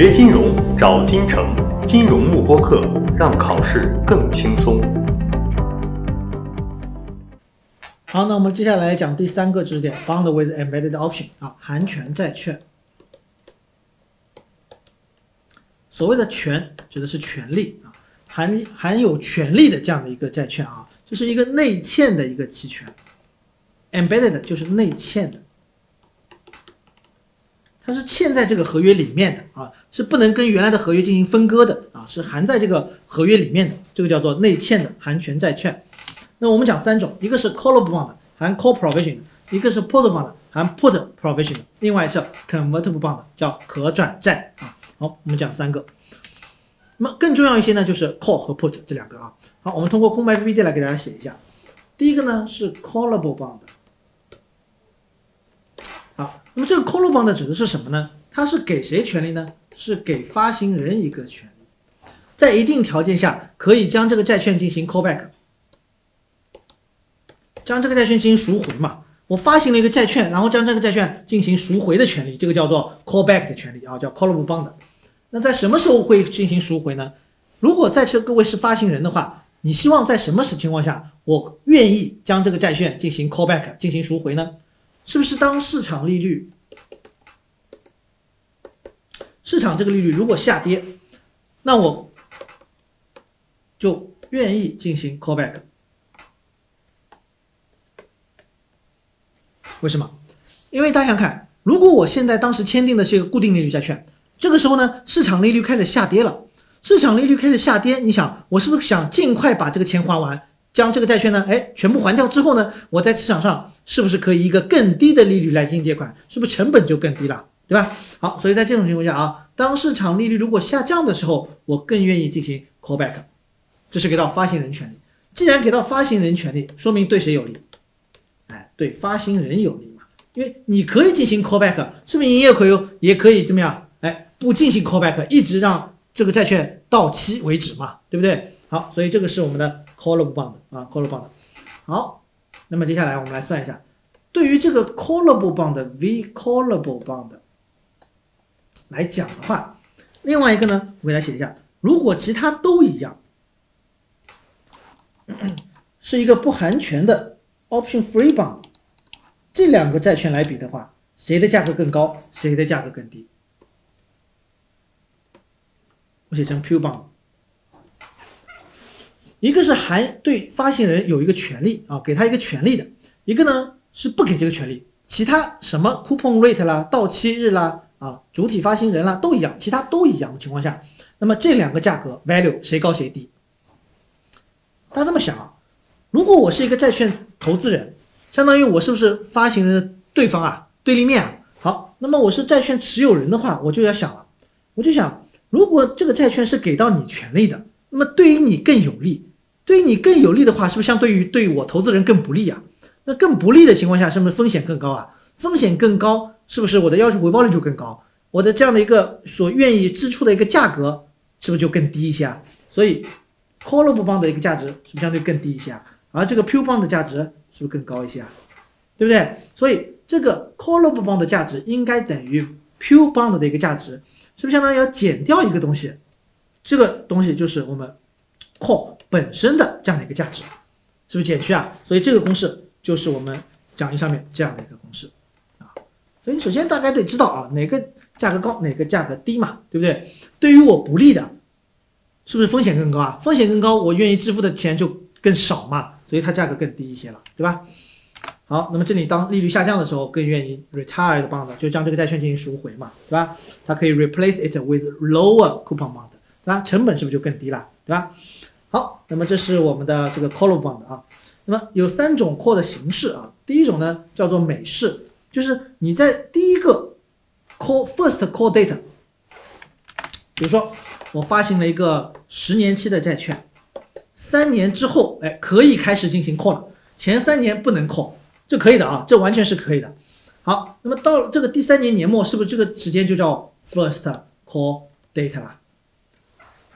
学金融找金城，金融慕播课，让考试更轻松。好，那我们接下来讲第三个知识点，bond with embedded option 啊，含权债券。所谓的权指的是权利啊，含含有权利的这样的一个债券啊，这是一个内嵌的一个期权，embedded 就是内嵌的。它是嵌在这个合约里面的啊，是不能跟原来的合约进行分割的啊，是含在这个合约里面的，这个叫做内嵌的含权债券。那我们讲三种，一个是 callable bond 含 call provision 的，一个是 put bond 含 put provision 的，另外是 convertible bond 叫可转债啊。好，我们讲三个。那么更重要一些呢，就是 call 和 put 这两个啊。好，我们通过空白 PPT 来给大家写一下。第一个呢是 callable bond。好，那么这个 call bond 指的是什么呢？它是给谁权利呢？是给发行人一个权利，在一定条件下可以将这个债券进行 callback，将这个债券进行赎回嘛。我发行了一个债券，然后将这个债券进行赎回的权利，这个叫做 callback 的权利啊，叫 callable bond。那在什么时候会进行赎回呢？如果在这各位是发行人的话，你希望在什么时情况下我愿意将这个债券进行 callback 进行赎回呢？是不是当市场利率，市场这个利率如果下跌，那我就愿意进行 callback？为什么？因为大家想看，如果我现在当时签订的是一个固定利率债券，这个时候呢，市场利率开始下跌了，市场利率开始下跌，你想，我是不是想尽快把这个钱还完？将这个债券呢，哎，全部还掉之后呢，我在市场上是不是可以一个更低的利率来进行借款？是不是成本就更低了，对吧？好，所以在这种情况下啊，当市场利率如果下降的时候，我更愿意进行 callback，这是给到发行人权利。既然给到发行人权利，说明对谁有利？哎，对发行人有利嘛，因为你可以进行 callback，是不是营业可以也可以怎么样？哎，不进行 callback，一直让这个债券到期为止嘛，对不对？好，所以这个是我们的。Callable bond 啊，callable bond，好，那么接下来我们来算一下，对于这个 callable bond v callable bond 来讲的话，另外一个呢，我给大家写一下，如果其他都一样，是一个不含权的 option free bond，这两个债券来比的话，谁的价格更高，谁的价格更低？我写成 pure bond。一个是含对发行人有一个权利啊，给他一个权利的；一个呢是不给这个权利，其他什么 coupon rate 啦、到期日啦、啊主体发行人啦都一样，其他都一样的情况下，那么这两个价格 value 谁高谁低？大家这么想啊，如果我是一个债券投资人，相当于我是不是发行人的对方啊，对立面啊？好，那么我是债券持有人的话，我就要想了，我就想，如果这个债券是给到你权利的，那么对于你更有利。对于你更有利的话，是不是相对于对我投资人更不利啊？那更不利的情况下，是不是风险更高啊？风险更高，是不是我的要求回报率就更高？我的这样的一个所愿意支出的一个价格，是不是就更低一些啊？所以，callable bond 的一个价值是不是相对更低一些啊？而这个 pure bond 的价值是不是更高一些啊？对不对？所以这个 callable bond 的价值应该等于 pure bond 的一个价值，是不是相当于要减掉一个东西？这个东西就是我们靠。本身的这样的一个价值，是不是减去啊？所以这个公式就是我们讲义上面这样的一个公式啊。所以你首先大概得知道啊，哪个价格高，哪个价格低嘛，对不对？对于我不利的，是不是风险更高啊？风险更高，我愿意支付的钱就更少嘛，所以它价格更低一些了，对吧？好，那么这里当利率下降的时候，更愿意 retired bond 就将这个债券进行赎回嘛，对吧？它可以 replace it with lower coupon bond，对吧？成本是不是就更低了，对吧？好，那么这是我们的这个 callable bond 啊。那么有三种 call 的形式啊。第一种呢叫做美式，就是你在第一个 call first call date，比如说我发行了一个十年期的债券，三年之后，哎，可以开始进行 call 了。前三年不能 call，这可以的啊，这完全是可以的。好，那么到了这个第三年年末，是不是这个时间就叫 first call date 了？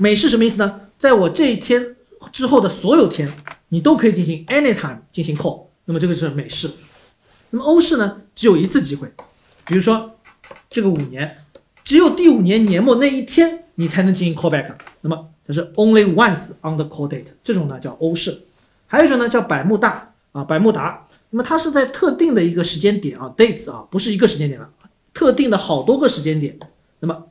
美式什么意思呢？在我这一天之后的所有天，你都可以进行 anytime 进行 call，那么这个是美式。那么欧式呢，只有一次机会，比如说这个五年，只有第五年年末那一天你才能进行 callback。那么它是 only once on the call date，这种呢叫欧式。还有一种呢叫百慕大啊，百慕达。那么它是在特定的一个时间点啊，dates 啊，不是一个时间点了，特定的好多个时间点。那么，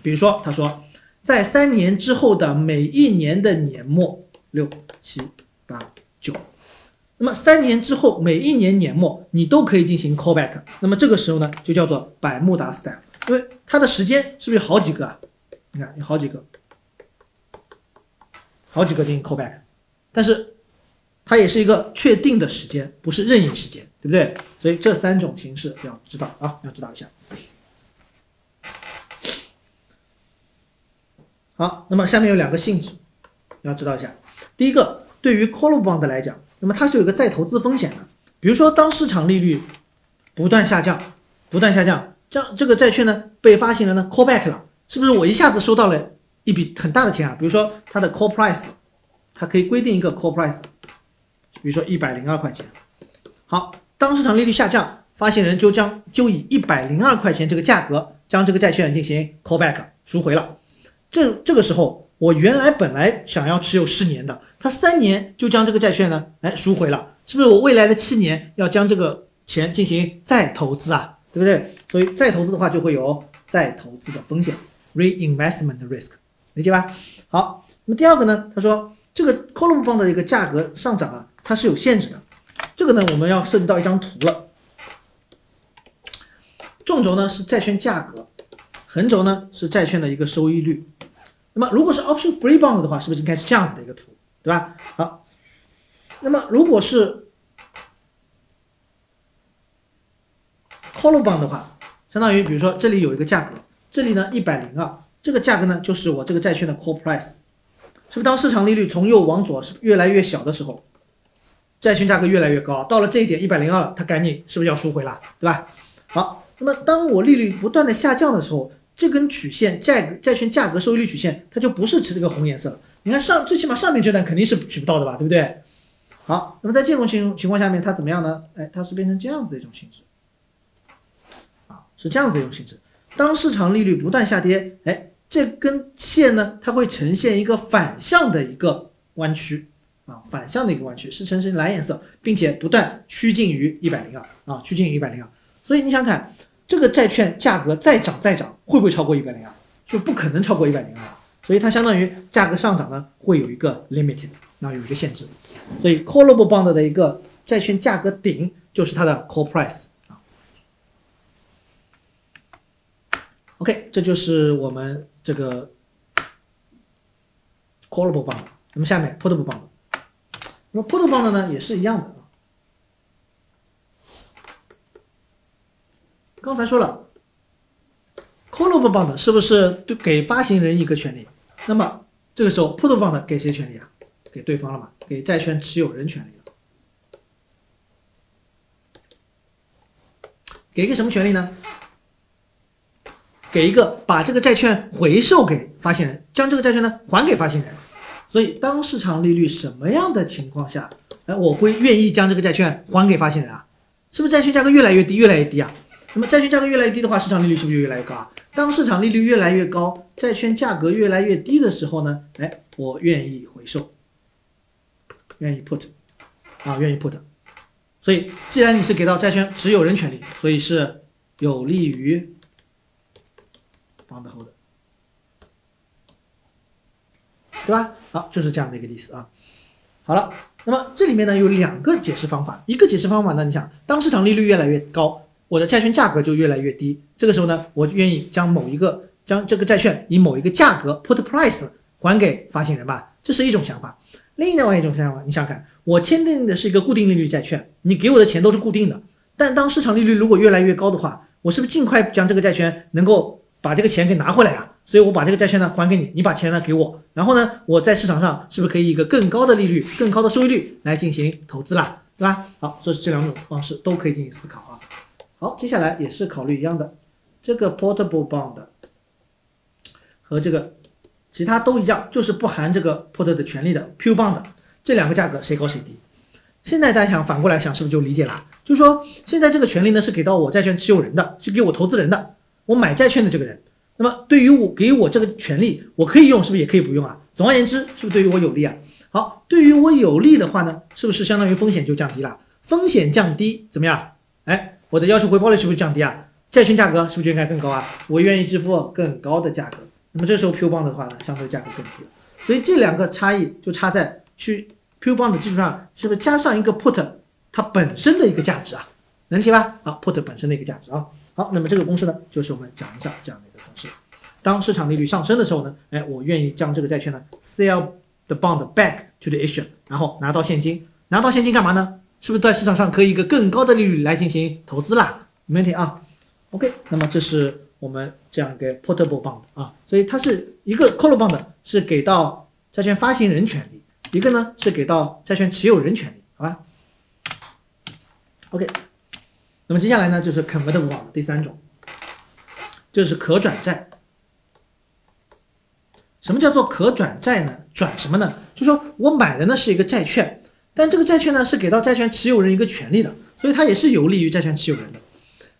比如说他说，在三年之后的每一年的年末，六七八九。那么三年之后，每一年年末你都可以进行 callback。那么这个时候呢，就叫做百慕达 style，因为它的时间是不是好几个啊？你看有好几个，好几个进行 callback，但是它也是一个确定的时间，不是任意时间，对不对？所以这三种形式要知道啊，要知道一下。好，那么下面有两个性质要知道一下。第一个，对于 call bond 来讲。那么它是有一个再投资风险的，比如说当市场利率不断下降，不断下降，这样这个债券呢被发行人呢 call back 了，是不是我一下子收到了一笔很大的钱啊？比如说它的 call price，它可以规定一个 call price，比如说一百零二块钱。好，当市场利率下降，发行人就将就以一百零二块钱这个价格将这个债券进行 call back 赎回了。这这个时候。我原来本来想要持有十年的，他三年就将这个债券呢，哎赎回了，是不是我未来的七年要将这个钱进行再投资啊？对不对？所以再投资的话就会有再投资的风险，reinvestment risk，理解吧？好，那么第二个呢，他说这个 column 方的一个价格上涨啊，它是有限制的，这个呢我们要涉及到一张图了，纵轴呢是债券价格，横轴呢是债券的一个收益率。那么如果是 option free bond 的话，是不是应该是这样子的一个图，对吧？好，那么如果是 call bond 的话，相当于比如说这里有一个价格，这里呢一百零二，这个价格呢就是我这个债券的 call price，是不是当市场利率从右往左是越来越小的时候，债券价格越来越高，到了这一点一百零二，它赶紧是不是要赎回了，对吧？好，那么当我利率不断的下降的时候。这根曲线债债券价格收益率曲线，它就不是持这个红颜色。你看上最起码上面这段肯定是取不到的吧，对不对？好，那么在这种情情况下面，它怎么样呢？哎，它是变成这样子的一种性质，啊，是这样子的一种性质。当市场利率不断下跌，哎，这根线呢，它会呈现一个反向的一个弯曲，啊，反向的一个弯曲是呈现蓝颜色，并且不断趋近于一百零二，啊，趋近于一百零二。所以你想看。这个债券价格再涨再涨，会不会超过一百零二？就不可能超过一百零二，所以它相当于价格上涨呢，会有一个 limited，那有一个限制。所以 callable bond 的一个债券价格顶就是它的 call price 啊。OK，这就是我们这个 callable bond。那么下面 portable bond，那么 portable bond 呢也是一样的。刚才说了，callable bond 是不是对给发行人一个权利？那么这个时候 put bond 给谁权利啊？给对方了嘛？给债权持有人权利了。给一个什么权利呢？给一个把这个债券回售给发行人，将这个债券呢还给发行人。所以当市场利率什么样的情况下，哎，我会愿意将这个债券还给发行人啊？是不是债券价格越来越低，越来越低啊？那么债券价格越来越低的话，市场利率是不是就越来越高啊？当市场利率越来越高，债券价格越来越低的时候呢？哎，我愿意回收，愿意 put，啊，愿意 put。所以，既然你是给到债券持有人权利，所以是有利于 bond holder，对吧？好，就是这样的一个意思啊。好了，那么这里面呢有两个解释方法，一个解释方法呢，你想，当市场利率越来越高。我的债券价格就越来越低，这个时候呢，我愿意将某一个将这个债券以某一个价格 put price 还给发行人吧，这是一种想法。另外一种想法，你想想看，我签订的是一个固定利率债券，你给我的钱都是固定的，但当市场利率如果越来越高的话，我是不是尽快将这个债券能够把这个钱给拿回来啊？所以我把这个债券呢还给你，你把钱呢给我，然后呢，我在市场上是不是可以一个更高的利率、更高的收益率来进行投资了，对吧？好，这是这两种方式都可以进行思考啊。好，接下来也是考虑一样的，这个 portable bond 和这个其他都一样，就是不含这个 put 的权利的 pure bond，这两个价格谁高谁低？现在大家想反过来想，是不是就理解了？就是说现在这个权利呢是给到我债券持有人的，是给我投资人的，我买债券的这个人。那么对于我给我这个权利，我可以用，是不是也可以不用啊？总而言之，是不是对于我有利啊？好，对于我有利的话呢，是不是相当于风险就降低了？风险降低怎么样？哎，我的要求回报率是不是降低啊？债券价格是不是就应该更高啊？我愿意支付更高的价格。那么这时候，PUBOND 的话呢，相对价格更低了。所以这两个差异就差在去 PUBOND 的基础上，是不是加上一个 put 它本身的一个价值啊？能理解吧？啊，put 本身的一个价值啊。好，那么这个公式呢，就是我们讲一下这样的一个公式。当市场利率上升的时候呢，哎，我愿意将这个债券呢 sell the bond back to the issue，然后拿到现金，拿到现金干嘛呢？是不是在市场上可以一个更高的利率来进行投资啦？没问题啊。OK，那么这是我们这样一个 portable bond 啊，所以它是一个 call bond 是给到债券发行人权利，一个呢是给到债券持有人权利，好吧？OK，那么接下来呢就是 convertible bond 第三种，就是可转债。什么叫做可转债呢？转什么呢？就说我买的呢是一个债券。但这个债券呢是给到债权持有人一个权利的，所以它也是有利于债权持有人的。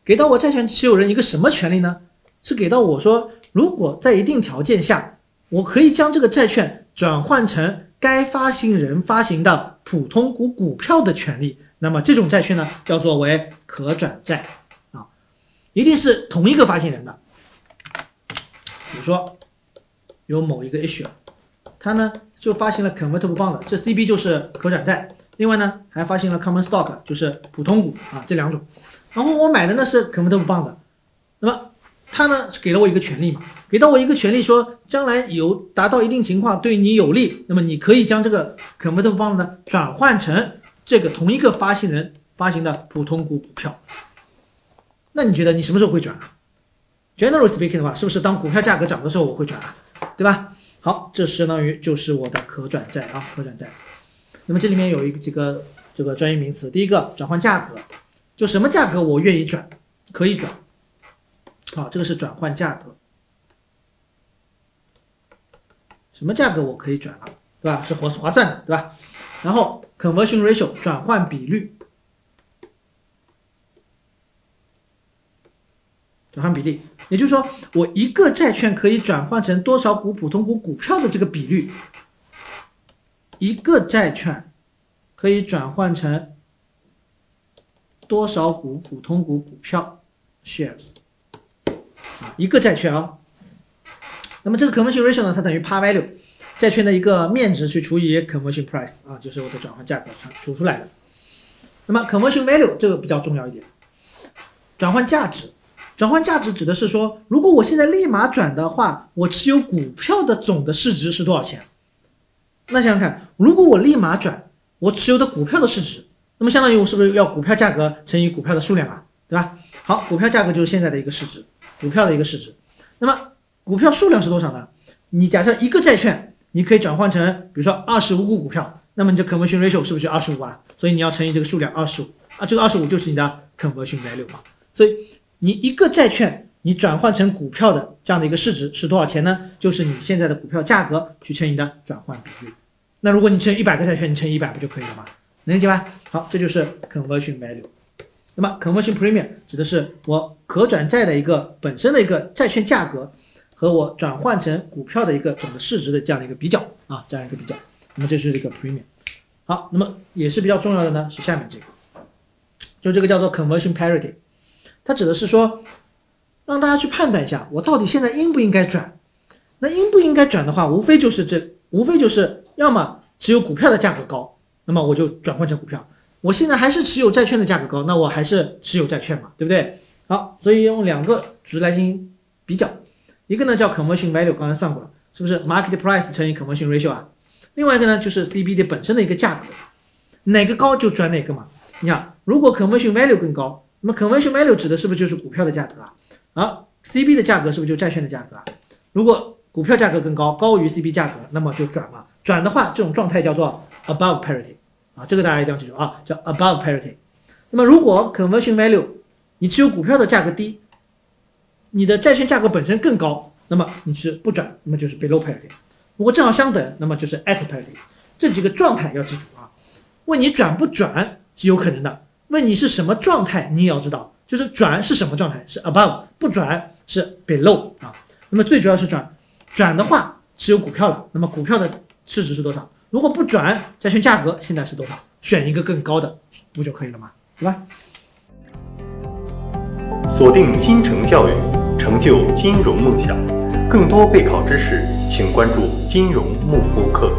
给到我债权持有人一个什么权利呢？是给到我说，如果在一定条件下，我可以将这个债券转换成该发行人发行的普通股股票的权利，那么这种债券呢叫做为可转债啊，一定是同一个发行人的。比如说有某一个 issue，它呢。就发行了 convertible bond，这 CB 就是可转债。另外呢，还发行了 common stock，就是普通股啊，这两种。然后我买的呢是 convertible bond，那么它呢是给了我一个权利嘛，给到我一个权利，说将来有达到一定情况对你有利，那么你可以将这个 convertible bond 呢转换成这个同一个发行人发行的普通股股票。那你觉得你什么时候会转啊？Generally speaking 的话，是不是当股票价格涨的时候我会转啊？对吧？好，这相当于就是我的可转债啊，可转债。那么这里面有一个几个这个专业名词，第一个转换价格，就什么价格我愿意转，可以转。好，这个是转换价格，什么价格我可以转了，对吧？是划划算的，对吧？然后 conversion ratio 转换比率。转换比例，也就是说，我一个债券可以转换成多少股普通股股票的这个比率，一个债券可以转换成多少股普通股股票 shares 啊，一个债券啊。那么这个 conversion ratio 呢，它等于 par value 债券的一个面值去除以 conversion price 啊，就是我的转换价格除出来的。那么 conversion value 这个比较重要一点，转换价值。转换价值指的是说，如果我现在立马转的话，我持有股票的总的市值是多少钱？那想想看，如果我立马转，我持有的股票的市值，那么相当于我是不是要股票价格乘以股票的数量啊？对吧？好，股票价格就是现在的一个市值，股票的一个市值。那么股票数量是多少呢？你假设一个债券你可以转换成，比如说二十五股股票，那么你的 conversion ratio 是不是就二十五啊？所以你要乘以这个数量二十五啊，这个二十五就是你的 conversion value 嘛。所以你一个债券，你转换成股票的这样的一个市值是多少钱呢？就是你现在的股票价格去乘以的转换比率。那如果你乘一百个债券，你乘一百不就可以了吗？能理解吧？好，这就是 conversion value。那么 conversion premium 指的是我可转债的一个本身的一个债券价格和我转换成股票的一个总的市值的这样的一个比较啊，这样一个比较。那么这是一个 premium。好，那么也是比较重要的呢，是下面这个，就这个叫做 conversion parity。它指的是说，让大家去判断一下，我到底现在应不应该转？那应不应该转的话，无非就是这，无非就是要么持有股票的价格高，那么我就转换成股票；我现在还是持有债券的价格高，那我还是持有债券嘛，对不对？好，所以用两个值来进行比较，一个呢叫 conversion value，刚才算过了，是不是 market price 乘以 conversion ratio 啊？另外一个呢就是 CBD 本身的一个价格，哪个高就转哪个嘛。你看，如果 conversion value 更高。那么 conversion value 指的是不是就是股票的价格啊？而 CB 的价格是不是就债券的价格啊？如果股票价格更高，高于 CB 价格，那么就转嘛。转的话，这种状态叫做 above parity 啊，这个大家一定要记住啊，叫 above parity。那么如果 conversion value 你持有股票的价格低，你的债券价格本身更高，那么你是不转，那么就是 below parity。如果正好相等，那么就是 at parity。这几个状态要记住啊。问你转不转是有可能的。问你是什么状态，你也要知道，就是转是什么状态，是 above，不转是 below 啊。那么最主要是转转的话持有股票了，那么股票的市值是多少？如果不转，债券价格现在是多少？选一个更高的不就可以了吗？对吧？锁定金城教育，成就金融梦想。更多备考知识，请关注金融慕播课。